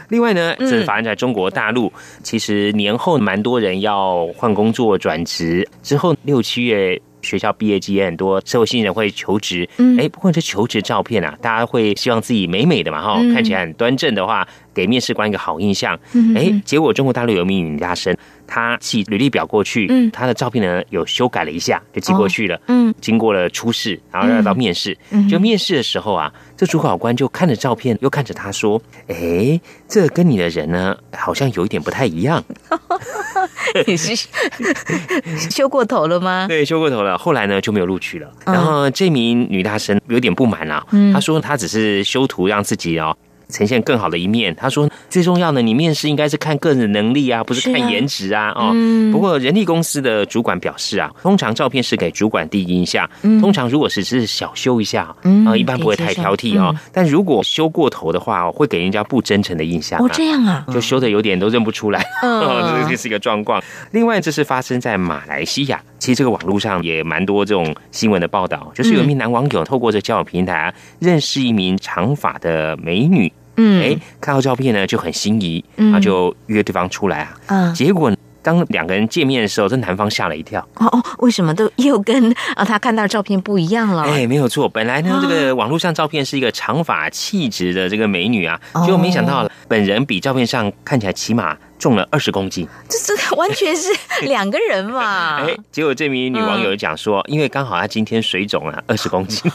另外呢，这是发生在中国大陆。其实年后蛮多人要换工作、转职，之后六七月学校毕业季也很多社会新人会求职。哎，不过这求职照片啊，大家会希望自己美美的嘛，哈，看起来很端正的话，给面试官一个好印象。哎，结果中国大陆有名女大生。他寄履历表过去，嗯，他的照片呢有修改了一下，就寄过去了，嗯，经过了初试，然后要到面试，就面试的时候啊，这主考官就看着照片，又看着他说：“哎，这跟你的人呢，好像有一点不太一样。”你是 修过头了吗？对，修过头了。后来呢就没有录取了。然后这名女大生有点不满啊，她说她只是修图让自己哦。呈现更好的一面。他说：“最重要的，你面试应该是看个人能力啊，不是看颜值啊。”哦，不过人力公司的主管表示啊，通常照片是给主管第一印象。通常如果只是小修一下啊，一般不会太挑剔啊。但如果修过头的话，会给人家不真诚的印象。哦，这样啊，就修的有点都认不出来。嗯，这是一个状况。另外，这是发生在马来西亚。其实这个网络上也蛮多这种新闻的报道，就是有一名男网友透过这交友平台啊，认识一名长发的美女。嗯，哎，看到照片呢就很心仪，那就约对方出来啊。嗯，结果当两个人见面的时候，这男方吓了一跳。哦哦，为什么都又跟啊 他看到照片不一样了？哎，没有错，本来呢这个网络上照片是一个长发气质的这个美女啊，结果没想到本人比照片上看起来起码。重了二十公斤，这这完全是两个人嘛！哎，结果这名女网友讲说，因为刚好她今天水肿了二十公斤，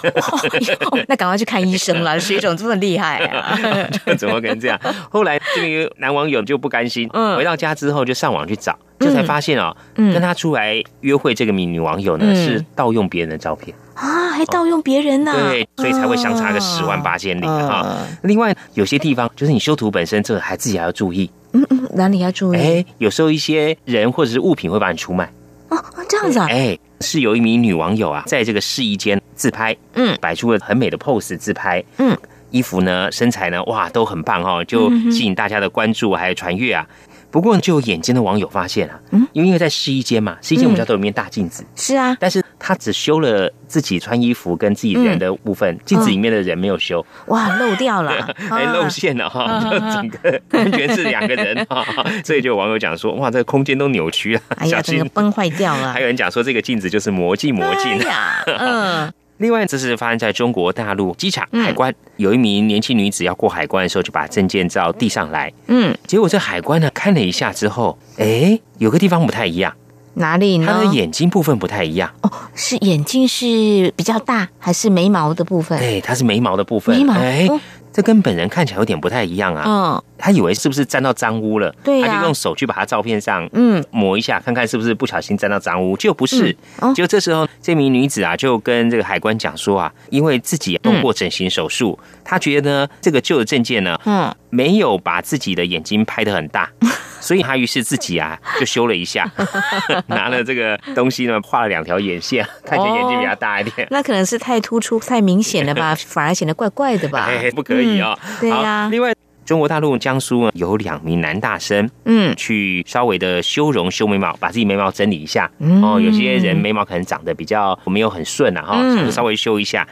那赶快去看医生了。水肿这么厉害啊？怎么可能这样？后来这名男网友就不甘心，回到家之后就上网去找，就才发现哦，跟他出来约会这个名女网友呢是盗用别人的照片啊，还盗用别人呢？对，所以才会相差个十万八千里哈。另外有些地方就是你修图本身，这还自己还要注意。嗯嗯，哪里要注意？哎，有时候一些人或者是物品会把你出卖。哦，这样子啊？哎，是有一名女网友啊，在这个试衣间自拍，嗯，摆出了很美的 pose 自拍，嗯，衣服呢，身材呢，哇，都很棒哦，就吸引大家的关注还有传阅啊。不过就有眼尖的网友发现啊，嗯，因为因为在试衣间嘛，试衣间我们家都有面大镜子，是啊，但是他只修了自己穿衣服跟自己人的部分，镜子里面的人没有修，哇，漏掉了，还 露馅了哈，就整个 完全是两个人哈，所以就有网友讲说，哇，这个空间都扭曲了，哎呀，整个崩坏掉了。还有人讲说，这个镜子就是魔镜，魔镜。呀，嗯。另外，这是发生在中国大陆机场海关，有一名年轻女子要过海关的时候，就把证件照递上来。嗯，结果这海关呢看了一下之后，哎，有个地方不太一样，哪里呢？她的眼睛部分不太一样。哦，是眼睛是比较大，还是眉毛的部分？哎，它是眉毛的部分。眉毛。这跟本人看起来有点不太一样啊！嗯，他以为是不是沾到脏污了？对他就用手去把他照片上嗯抹一下，看看是不是不小心沾到脏污。就不是，就这时候这名女子啊就跟这个海关讲说啊，因为自己动过整形手术，她觉得呢这个旧的证件呢，嗯，没有把自己的眼睛拍的很大。所以他于是自己啊就修了一下，拿了这个东西呢画了两条眼线，看起来眼睛比较大一点。那可能是太突出、太明显了吧，反而显得怪怪的吧？不可以啊。对呀。另外，中国大陆江苏有两名男大生，嗯，去稍微的修容、修眉毛，把自己眉毛整理一下。哦，有些人眉毛可能长得比较没有很顺啊，哈，就稍微修一下，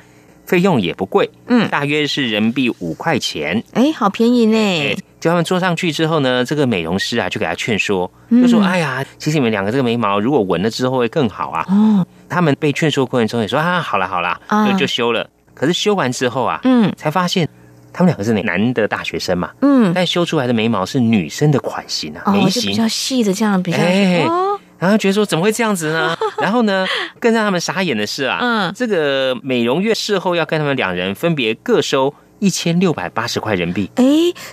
费用也不贵，嗯，大约是人民币五块钱。哎，好便宜呢。就他们坐上去之后呢，这个美容师啊就给他劝说，就说：“哎呀，其实你们两个这个眉毛如果纹了之后会更好啊。”哦，他们被劝说过程中也说：“啊，好了好了，就就修了。”可是修完之后啊，嗯，才发现他们两个是男的大学生嘛，嗯，但修出来的眉毛是女生的款型啊，眉形比较细的这样比较。然后觉得说怎么会这样子呢？然后呢，更让他们傻眼的是啊，嗯，这个美容院事后要跟他们两人分别各收。一千六百八十块人民币。哎，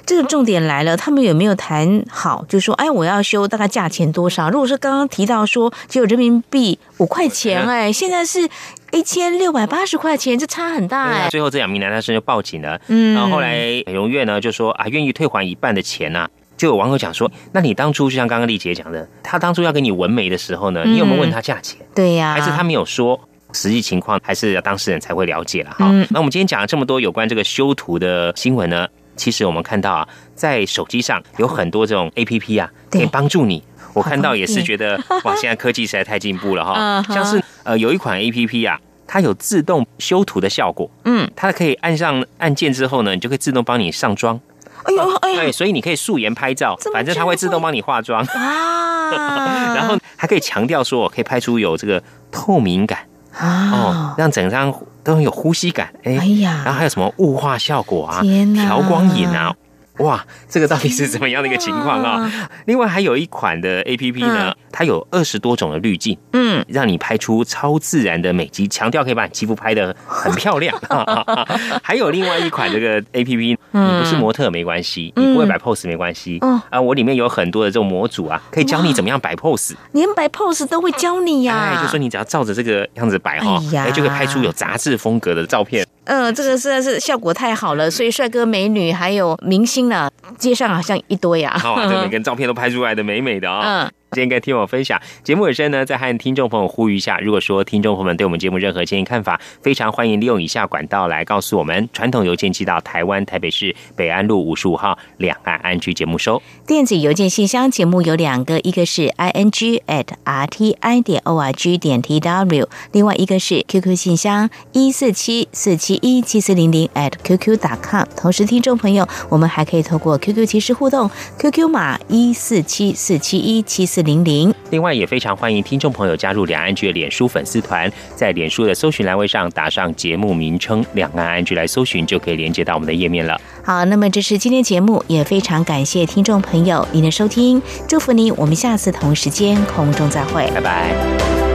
这个重点来了，他们有没有谈好？就说，哎，我要修，大概价钱多少？如果是刚刚提到说只有人民币五块钱，哎，现在是一千六百八十块钱，这差很大哎。最后这两名男大生就报警了，嗯，然后后来美容院呢就说啊，愿意退还一半的钱呐。就有网友讲说，那你当初就像刚刚丽姐讲的，他当初要给你纹眉的时候呢，你有没有问他价钱？对呀，还是他没有说？实际情况还是要当事人才会了解了哈。那我们今天讲了这么多有关这个修图的新闻呢，其实我们看到啊，在手机上有很多这种 A P P 啊，可以帮助你。我看到也是觉得 哇，现在科技实在太进步了 哈。像是呃有一款 A P P 啊，它有自动修图的效果。嗯，它可以按上按键之后呢，你就可以自动帮你上妆。哎呦哎呀，所以你可以素颜拍照，反正它会自动帮你化妆。啊，然后还可以强调说，可以拍出有这个透明感。哦，让整张都很有呼吸感，哎呀，然后还有什么雾化效果啊，调光影啊。哇，这个到底是怎么样的一个情况啊？另外还有一款的 A P P 呢，它有二十多种的滤镜，嗯，让你拍出超自然的美肌，强调可以把你肌肤拍的很漂亮。还有另外一款这个 A P P，你不是模特没关系，你不会摆 pose 没关系，啊，我里面有很多的这种模组啊，可以教你怎么样摆 pose，连摆 pose 都会教你呀。哎，就说你只要照着这个样子摆哈，哎，就可以拍出有杂志风格的照片。嗯，这个实在是效果太好了，所以帅哥美女还有明星呢，街上好像一堆啊。好啊，这 每个照片都拍出来的美美的啊。嗯。今天跟听友分享节目本身呢，再和听众朋友呼吁一下，如果说听众朋友们对我们节目任何建议看法，非常欢迎利用以下管道来告诉我们：传统邮件寄到台湾台北市北安路五十五号两岸安居节目收；电子邮件信箱节目有两个，一个是 i n g at r t i 点 o r g 点 t w，另外一个是 QQ 信箱一四七四七一七四零零 at qq 打 com。同时，听众朋友，我们还可以透过 QQ 即时互动，QQ 码一四七四七一七四。零零。另外，也非常欢迎听众朋友加入两岸剧脸书粉丝团，在脸书的搜寻栏位上打上节目名称“两岸安居”来搜寻，就可以连接到我们的页面了。好，那么这是今天节目，也非常感谢听众朋友您的收听，祝福您，我们下次同时间空中再会，拜拜。